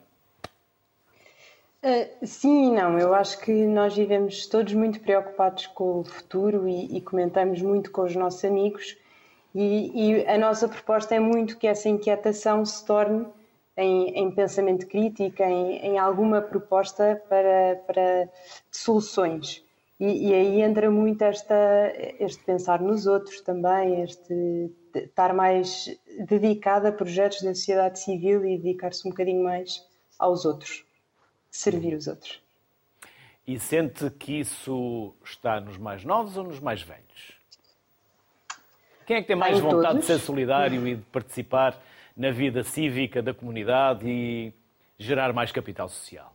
Uh, sim e não. Eu acho que nós vivemos todos muito preocupados com o futuro e, e comentamos muito com os nossos amigos. E, e, a nossa proposta é muito que essa inquietação se torne em, em pensamento crítico, em, em, alguma proposta para, para soluções. E, e, aí entra muito esta, este pensar nos outros também, este estar mais dedicado a projetos da sociedade civil e dedicar-se um bocadinho mais aos outros, servir os outros. E sente que isso está nos mais novos ou nos mais velhos? Quem é que tem mais vontade todos? de ser solidário e de participar na vida cívica da comunidade e gerar mais capital social?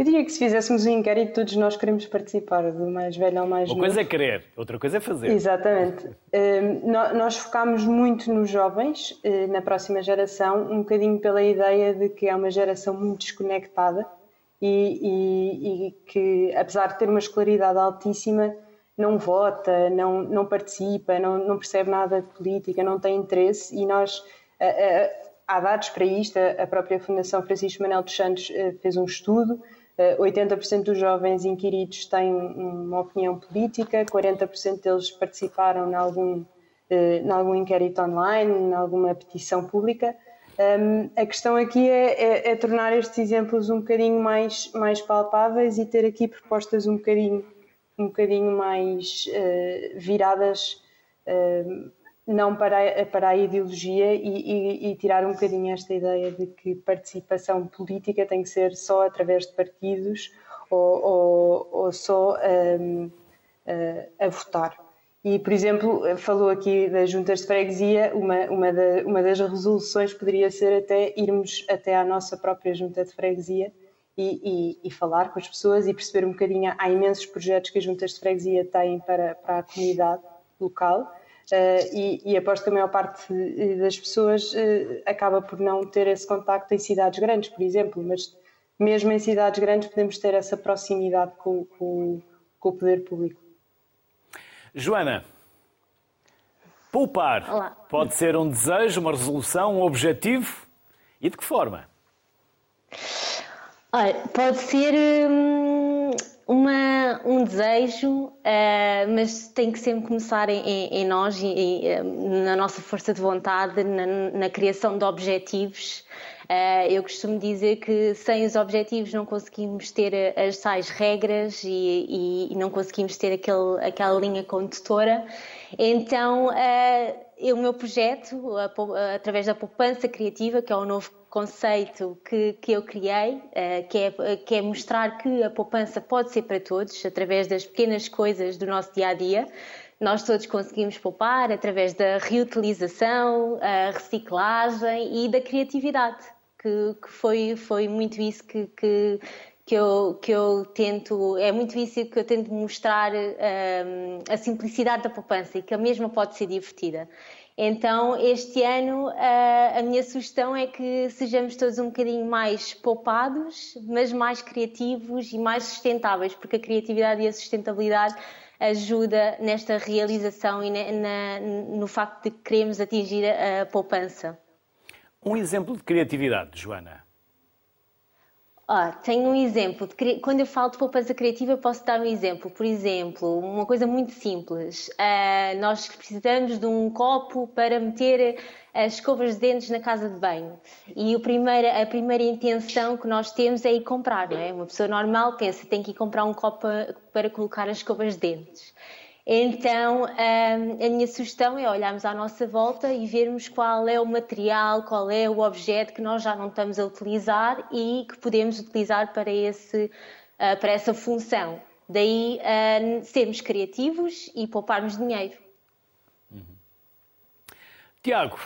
Eu diria que se fizéssemos um inquérito, todos nós queremos participar, do mais velho ao mais Uma novo. Uma coisa é querer, outra coisa é fazer. Exatamente. Hum, nós focamos muito nos jovens, eh, na próxima geração, um bocadinho pela ideia de que é uma geração muito desconectada e, e, e que, apesar de ter uma escolaridade altíssima, não vota, não, não participa, não, não percebe nada de política, não tem interesse e nós. Há dados para isto, a própria Fundação Francisco Manuel dos Santos eh, fez um estudo 80% dos jovens inquiridos têm uma opinião política, 40% deles participaram em algum, em algum inquérito online, em alguma petição pública. Um, a questão aqui é, é, é, tornar estes exemplos um bocadinho mais, mais palpáveis e ter aqui propostas um bocadinho, um bocadinho mais uh, viradas uh, não para, para a ideologia e, e, e, tirar um bocadinho esta ideia de que participação política tem que ser só através de partidos ou, ou, ou só um, uh, a votar. E, por exemplo, falou aqui das juntas de freguesia, uma, uma, da, uma das resoluções poderia ser até irmos até à nossa própria junta de freguesia e, e, e, falar com as pessoas e perceber um bocadinho. Há imensos projetos que as juntas de freguesia têm para, para a comunidade local e, e aposto que a maior parte das pessoas uh, acaba por não ter esse contacto em cidades grandes, por exemplo, mas mesmo em cidades grandes podemos ter essa proximidade com, com, com o poder público. Joana, poupar Olá. pode ser um desejo, uma resolução, um objetivo? E de que forma? Olha, pode ser hum, uma, um desejo, uh, mas tem que sempre começar em, em nós, em, hum, na nossa força de vontade, na, na criação de objetivos. Uh, eu costumo dizer que sem os objetivos não conseguimos ter as tais regras e, e, e não conseguimos ter aquele, aquela linha condutora. Então, uh, o meu projeto, através da poupança criativa, que é um novo conceito que, que eu criei, uh, que, é, que é mostrar que a poupança pode ser para todos, através das pequenas coisas do nosso dia a dia nós todos conseguimos poupar através da reutilização, a reciclagem e da criatividade que, que foi, foi muito isso que, que, que, eu, que eu tento, é muito isso que eu tento mostrar um, a simplicidade da poupança e que a mesma pode ser divertida. Então, este ano, a minha sugestão é que sejamos todos um bocadinho mais poupados, mas mais criativos e mais sustentáveis, porque a criatividade e a sustentabilidade ajuda nesta realização e na, no facto de queremos atingir a poupança. Um exemplo de criatividade, Joana. Ah, tenho um exemplo. Quando eu falo de poupança criativa, posso dar um exemplo. Por exemplo, uma coisa muito simples. Uh, nós precisamos de um copo para meter as escovas de dentes na casa de banho. E o primeira, a primeira intenção que nós temos é ir comprar, não é? Uma pessoa normal pensa tem que ir comprar um copo para colocar as escovas de dentes. Então, hum, a minha sugestão é olharmos à nossa volta e vermos qual é o material, qual é o objeto que nós já não estamos a utilizar e que podemos utilizar para, esse, uh, para essa função. Daí uh, sermos criativos e pouparmos dinheiro. Uhum. Tiago,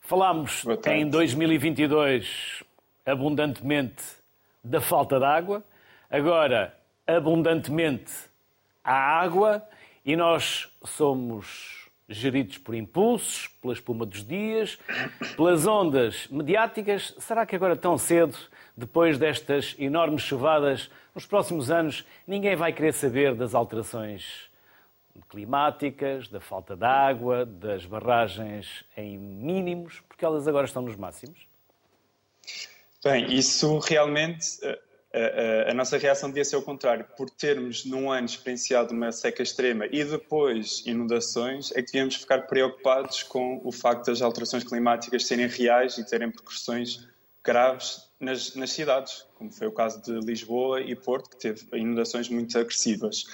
falámos em 2022 abundantemente da falta de água, agora abundantemente à água e nós somos geridos por impulsos, pela espuma dos dias, pelas ondas mediáticas. Será que agora tão cedo, depois destas enormes chuvadas, nos próximos anos, ninguém vai querer saber das alterações climáticas, da falta de água, das barragens em mínimos, porque elas agora estão nos máximos? Bem, isso realmente a, nossa reação devia ser o contrário. Por termos num ano experienciado uma seca extrema e depois inundações, é que devíamos ficar preocupados com o facto das alterações climáticas serem reais e terem repercussões graves nas, nas cidades, como foi o caso de Lisboa e Porto, que teve inundações muito agressivas.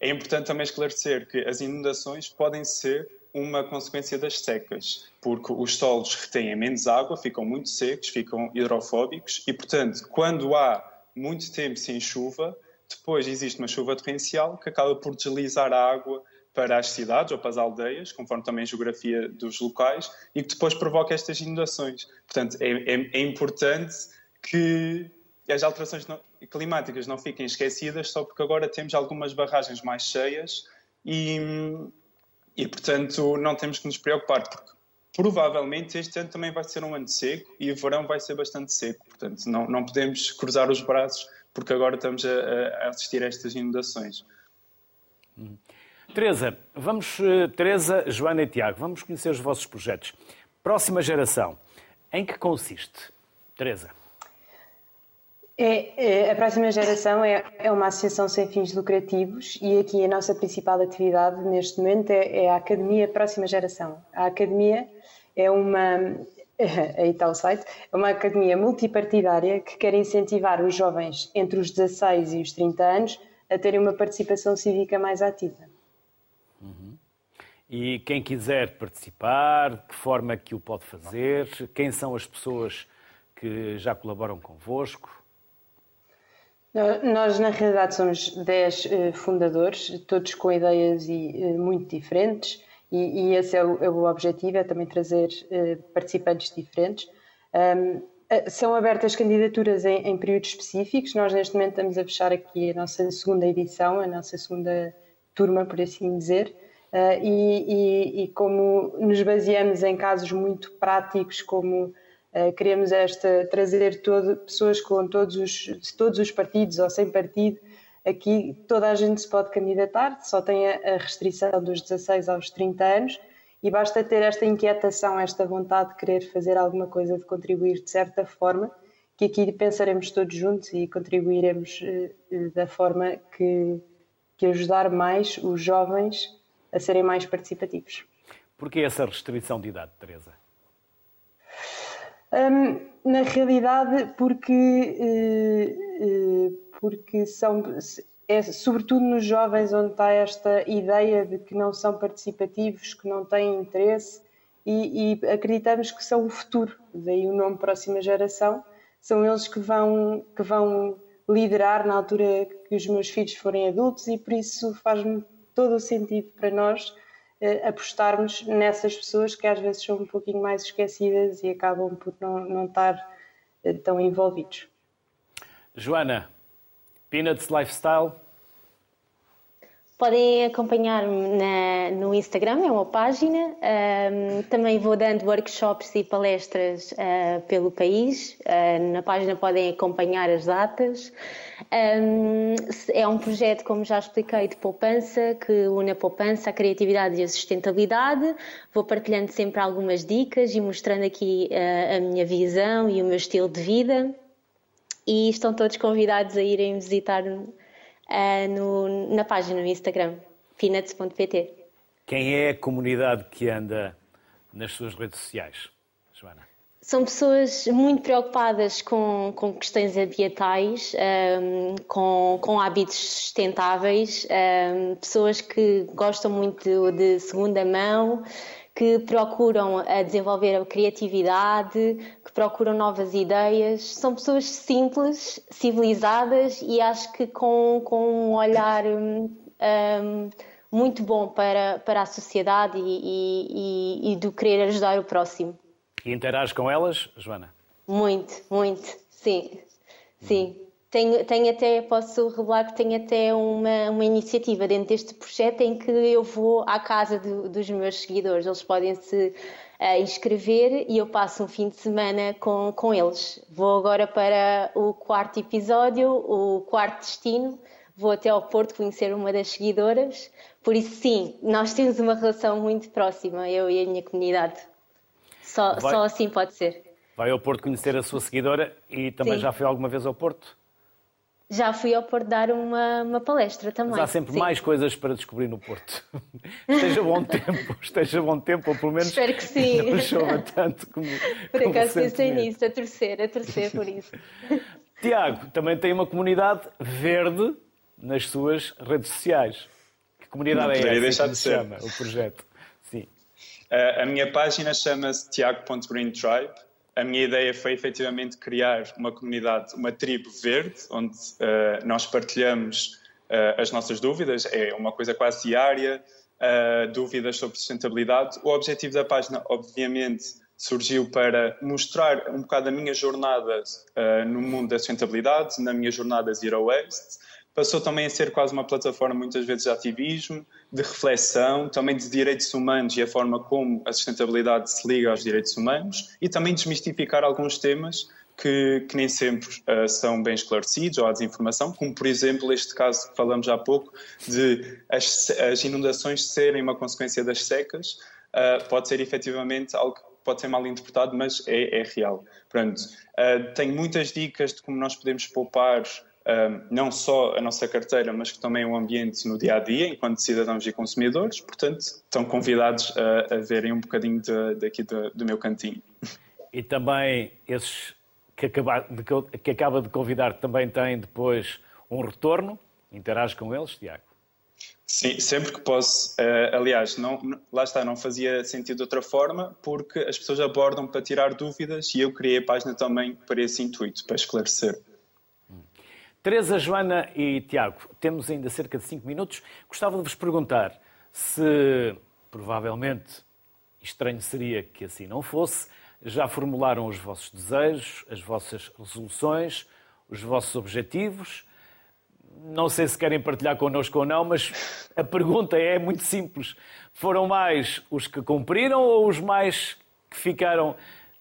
é importante também esclarecer que as inundações podem ser uma consequência das secas, porque os solos retêm menos água, ficam muito secos, ficam hidrofóbicos e, portanto, quando há muito tempo sem chuva, depois existe uma chuva torrencial que acaba por deslizar a água para as cidades ou para as aldeias, conforme também a geografia dos locais, e que depois provoca estas inundações. Portanto, é, é, é importante que as alterações não, climáticas não fiquem esquecidas só porque agora temos algumas barragens mais cheias e, e, portanto, não temos que nos preocupar, porque provavelmente este ano também vai ser um ano seco e o verão vai ser bastante seco. Portanto, não, não podemos cruzar os braços porque agora estamos a, a assistir a estas inundações. Hum. Teresa, vamos, eh, Teresa, Joana e Tiago, vamos conhecer os vossos projetos. Próxima geração, em que consiste? Teresa. É, é, a próxima geração é, é, uma associação sem fins lucrativos e aqui a nossa principal atividade neste momento é, é, a Academia Próxima Geração. A Academia é uma, aí está o site, é uma academia multipartidária que quer incentivar os jovens entre os 16 e os 30 anos a terem uma participação cívica mais ativa. Uhum. E quem quiser participar, de que forma que o pode fazer? Quem são as pessoas que já colaboram convosco? Nós, na realidade, somos 10 eh, fundadores, todos com ideias eh, muito diferentes, e, esse é o, é o objetivo: é também trazer eh, participantes diferentes. são abertas candidaturas em, em, períodos específicos. Nós, neste momento, estamos a fechar aqui a nossa segunda edição, a nossa segunda turma, por assim dizer. e, e, e como nos baseamos em casos muito práticos, como Uh, queremos esta trazer todo, pessoas com todos os, todos os partidos ou sem partido. Aqui toda a gente se pode candidatar, só tem a, a restrição dos 16 aos 30 anos e basta ter esta inquietação, esta vontade de querer fazer alguma coisa, de contribuir de certa forma, que aqui pensaremos todos juntos e contribuiremos uh, da forma que, que ajudar mais os jovens a serem mais participativos. Por que essa restrição de idade, Teresa? Um, na realidade, porque, uh, uh, porque são, é sobretudo nos jovens onde está esta ideia de que não são participativos, que não têm interesse e, e acreditamos que são o futuro, daí o nome Próxima Geração, são eles que vão, que vão liderar na altura que os meus filhos forem adultos e por isso faz-me todo o sentido para nós apostarmos nessas pessoas que às vezes são um pouquinho mais esquecidas e acabam por não, não estar eh, tão envolvidos. Joana, Peanuts Lifestyle. Podem acompanhar-me no Instagram, é uma página. Um, também vou dando workshops e palestras uh, pelo país. Uh, na página podem acompanhar as datas. Um, é um projeto, como já expliquei, de poupança, que une a poupança, a criatividade e a sustentabilidade. Vou partilhando sempre algumas dicas e mostrando aqui uh, a minha visão e o meu estilo de vida. E estão todos convidados a irem visitar uh, no, na página no Instagram, peanuts.pt. Quem é a comunidade que anda nas suas redes sociais, Joana? São pessoas muito preocupadas com, com questões ambientais, um, com, com hábitos sustentáveis, um, pessoas que gostam muito de segunda mão, que procuram a desenvolver a criatividade, que procuram novas ideias. São pessoas simples, civilizadas e acho que com, com um olhar um, muito bom para, para a sociedade e, e, e do querer ajudar o próximo. E interages com elas, Joana? Muito, muito, sim. Sim. Tenho, tenho até, posso revelar que tenho até uma, uma iniciativa dentro deste projeto em que eu vou à casa do, dos meus seguidores. Eles podem se uh, inscrever e eu passo um fim de semana com, com eles. Vou agora para o quarto episódio, o quarto destino. Vou até ao Porto conhecer uma das seguidoras. Por isso, sim, nós temos uma relação muito próxima, eu e a minha comunidade. Só, vai, só assim pode ser. Vai ao Porto conhecer a sua seguidora e também Sim. já foi alguma vez ao Porto? Já fui ao Porto dar uma, uma palestra também. Mas há sempre Sim. mais coisas para descobrir no Porto. esteja bom tempo, esteja bom tempo, ou pelo menos Espero que sim. não chova tanto como Por acaso pensei nisso, a torcer, a torcer por isso. Tiago, também tem uma comunidade verde nas suas redes sociais. Que comunidade não é essa que se chama o projeto? a minha página chama-se tiago.greentribe. A minha ideia foi efetivamente criar uma comunidade, uma tribo verde, onde uh, nós partilhamos uh, as nossas dúvidas, é uma coisa quase diária, uh, dúvidas sobre sustentabilidade. O objetivo da página, obviamente, surgiu para mostrar um bocado a minha jornada no mundo da sustentabilidade, na minha jornada Zero Waste, passou também a ser quase uma plataforma muitas vezes de ativismo, de reflexão, também de direitos humanos e a forma como a sustentabilidade se liga aos direitos humanos e também desmistificar alguns temas que, que nem sempre uh, são bem esclarecidos ou há desinformação, como por exemplo este caso que falamos há pouco de as, as inundações serem uma consequência das secas, uh, pode ser efetivamente algo que pode ser mal interpretado, mas é, é real. Pronto, uh, tenho muitas dicas de como nós podemos poupar não só a nossa carteira, mas que também o ambiente no dia a dia, enquanto cidadãos e consumidores. Portanto, estão convidados a, a verem um bocadinho de, daqui do, do meu cantinho. E também esses que acaba de, que acaba de convidar também têm depois um retorno? Interage com eles, Tiago? Sim, sempre que posso. Uh, aliás, não, lá está, não fazia sentido de outra forma, porque as pessoas abordam para tirar dúvidas e eu criei a página também para esse intuito, para esclarecer. Teresa, Joana e Tiago, temos ainda cerca de 5 minutos. Gostava de vos perguntar se, provavelmente, estranho seria que assim não fosse, já formularam os vossos desejos, as vossas resoluções, os vossos objetivos. Não sei se querem partilhar connosco ou não, mas a pergunta é muito simples. Foram mais os que cumpriram ou os mais que ficaram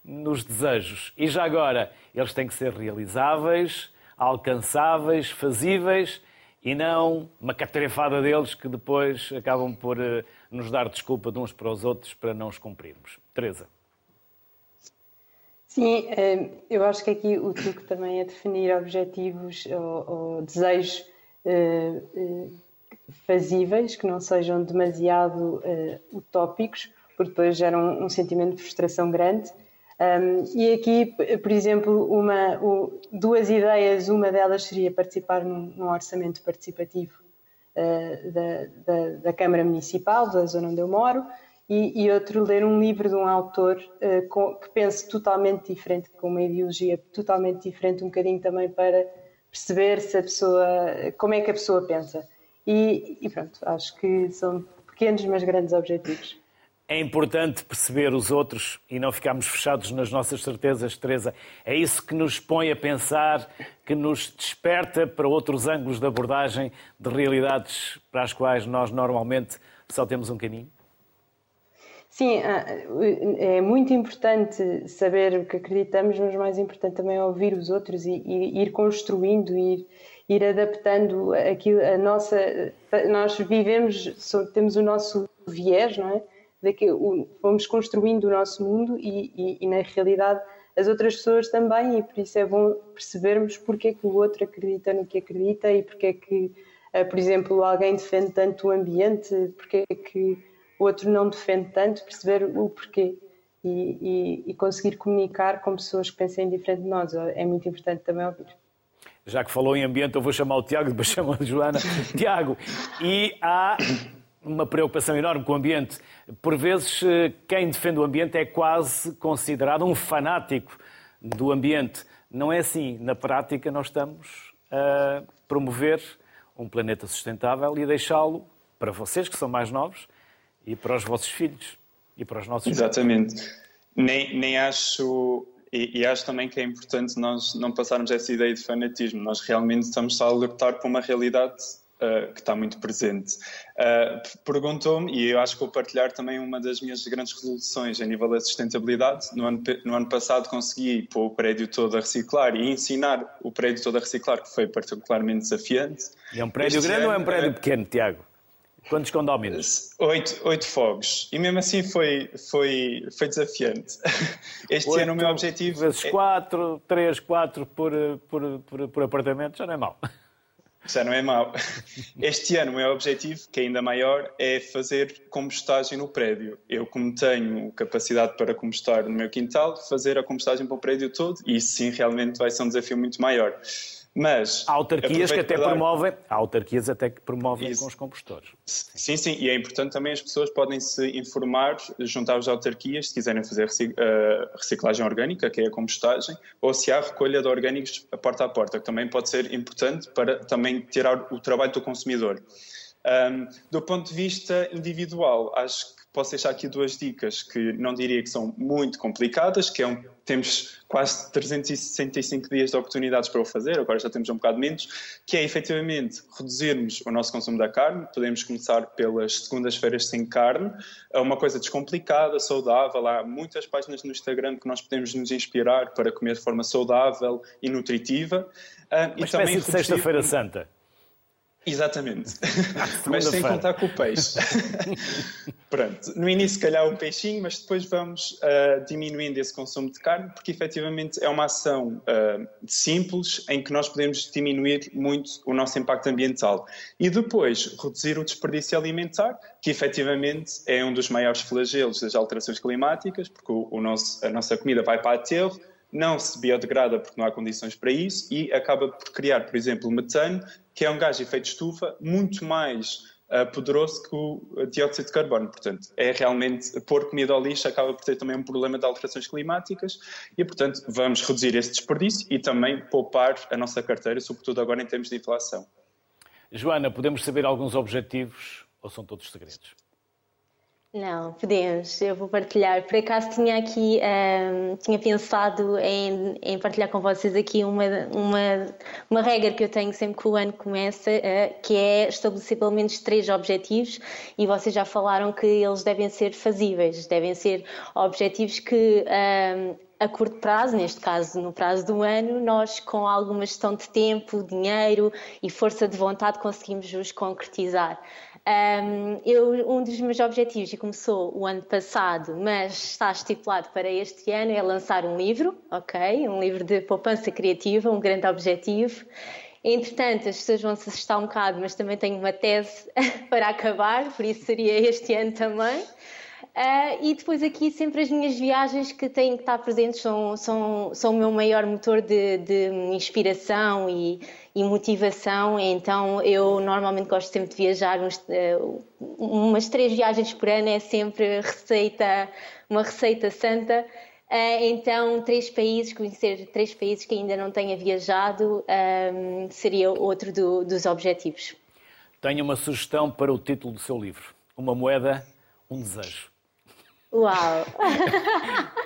nos desejos? E já agora, eles têm que ser realizáveis, alcançáveis, fazíveis e não uma catarefada deles que depois acabam por eh, nos dar desculpa de uns para os outros para não os cumprirmos. Teresa. Sim, eh, eu acho que aqui o truque também é definir objetivos ou, ou desejos eh, fazíveis, que não sejam demasiado utópicos, porque depois geram um sentimento de frustração grande um, e aqui, por exemplo, uma, duas ideias, uma delas seria participar num, num orçamento participativo uh, da, da, da, Câmara Municipal, da zona onde eu moro, e, e outro, ler um livro de um autor uh, com, que pense totalmente diferente, com uma ideologia totalmente diferente, um bocadinho também para perceber se a pessoa, como é que a pessoa pensa. E, e pronto, acho que são pequenos, mas grandes objetivos. É importante perceber os outros e não ficarmos fechados nas nossas certezas, Teresa. É isso que nos põe a pensar, que nos desperta para outros ângulos de abordagem de realidades para as quais nós normalmente só temos um caminho? Sim, ah, é muito importante saber o que acreditamos, mas mais importante também é ouvir os outros e, ir construindo, ir, ir adaptando aquilo, a nossa. Nós vivemos, temos o nosso viés, não é? De que fomos construindo o nosso mundo e, e, e, na realidade as outras pessoas também e por isso é bom percebermos porque é que o outro acredita no que acredita e porque é que, eh, por exemplo, alguém defende tanto o ambiente, porque é que o outro não defende tanto, perceber o porquê e, e conseguir comunicar com pessoas que pensem diferente de nós é muito importante também ouvir. Já que falou em ambiente, eu vou chamar o Tiago, depois chamo a Joana. Tiago, e há uma preocupação enorme com o ambiente. Por vezes, eh, quem defende o ambiente é quase considerado um fanático do ambiente. Não é assim. Na prática, nós estamos a promover um planeta sustentável e deixá-lo para vocês, que são mais novos, e para os vossos filhos e para os nossos Exatamente. Nem, nem acho e, e, acho também que é importante nós não passarmos essa ideia de fanatismo. Nós realmente estamos a alertar para uma realidade uh, que está muito presente. Uh, Perguntou-me, e eu acho que vou partilhar também uma das minhas grandes resoluções a nível da sustentabilidade. No ano, no ano passado consegui pôr o prédio todo a reciclar e ensinar o prédio todo a reciclar, que foi particularmente desafiante. E é um prédio este grande ano, ou é um prédio pequeno, Tiago? Quantos condóminos? Oito, oito fogos. E mesmo assim foi, foi, foi desafiante. Este oito ano o meu objetivo... Vezes é... quatro, três, quatro por, por, por, por apartamento, já não é mau. Já não é mau. Este ano o meu objetivo, que é ainda maior, é fazer compostagem no prédio. Eu, como tenho capacidade para compostar no meu quintal, fazer a compostagem para o prédio todo e isso sim realmente vai ser um desafio muito maior. Mas há autarquias que até dar... promovem, há autarquias até que promovem Isso. com os compostores. Sim, sim, e é importante também as pessoas podem se informar, juntar as autarquias se quiserem fazer eh, reciclagem orgânica, que é a compostagem, ou se há recolha de orgânicos porta a porta, que também pode ser importante para também tirar o trabalho do consumidor. Um, do ponto de vista individual, acho que posso deixar aqui duas dicas que não diria que são muito complicadas, que é um, temos quase 365 dias de oportunidades para o fazer, agora já temos um bocado menos, que é efetivamente reduzirmos o nosso consumo da carne. Podemos começar pelas segundas-feiras sem carne, é uma coisa descomplicada, saudável. Há muitas páginas no Instagram que nós podemos nos inspirar para comer de forma saudável e nutritiva. Uh, Uma e também de Sexta-feira Santa. Exatamente. mas sem contar com o peixe. Pronto. No início, se calhar, um peixinho, mas depois vamos uh, diminuindo esse consumo de carne, porque efetivamente é uma ação uh, simples em que nós podemos diminuir muito o nosso impacto ambiental. E depois, reduzir o desperdício alimentar, que efetivamente é um dos maiores flagelos das alterações climáticas, porque o, o nosso, a nossa comida vai para aterro não se biodegrada porque não há condições para isso e acaba por criar, por exemplo, metano, que é um gás de efeito estufa muito mais uh, poderoso que o dióxido de carbono. Portanto, é realmente pôr comida ao lixo acaba por ter também um problema de alterações climáticas e, portanto, vamos reduzir esse desperdício e também poupar a nossa carteira, sobretudo agora em termos de inflação. Joana, podemos saber alguns objetivos ou são todos segredos? Não, podemos, eu vou partilhar. Por acaso tinha aqui, um, tinha pensado em, em, partilhar com vocês aqui uma, uma, uma regra que eu tenho sempre que o ano começa, uh, que é estabelecer pelo menos três objetivos e vocês já falaram que eles devem ser fazíveis, devem ser objetivos que um, a curto prazo, neste caso no prazo do ano, nós com alguma gestão de tempo, dinheiro e força de vontade conseguimos os concretizar. Um, eu, um dos meus objetivos, e começou o ano passado, mas está estipulado para este ano, é lançar um livro, ok? Um livro de poupança criativa, um grande objetivo. Entretanto, as pessoas vão se assustar um bocado, mas também tenho uma tese para acabar, por isso seria este ano também. Uh, e depois aqui sempre as minhas viagens que têm que estar presentes são, são, são o meu maior motor de, de inspiração e, e, motivação. Então eu normalmente gosto sempre de viajar, uns, uh, umas três viagens por ano é sempre receita, uma receita santa. Uh, então, três países, conhecer três países que ainda não tenha viajado um, seria outro do, dos objetivos. Tenho uma sugestão para o título do seu livro: Uma moeda, um desejo. Uau!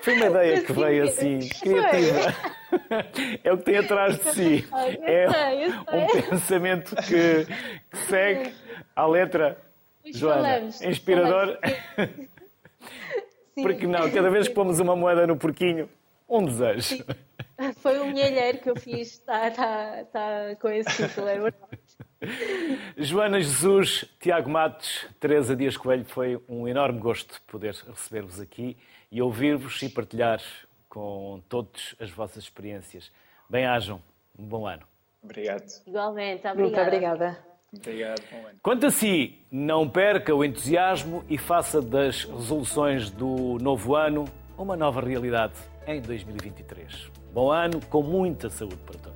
Foi uma ideia que veio assim, criativa. É o que tem atrás de si. É um pensamento que, que segue à letra. Joana, inspirador. Porque não, cada vez que pomos uma moeda no porquinho, um desejo. Foi um milheiro que eu fiz, está tá, tá com esse título, é verdade. Joana Jesus, Tiago Matos, Teresa Dias Coelho, foi um enorme gosto poder receber-vos aqui e ouvir-vos e partilhar com todas as vossas experiências. Bem-ajam, um bom ano. Obrigado. Igualmente, obrigada. Muito obrigada. Obrigado, bom ano. Quanto a si, não perca o entusiasmo e faça das resoluções do novo ano uma nova realidade em 2023. Bom ano com muita saúde para todos.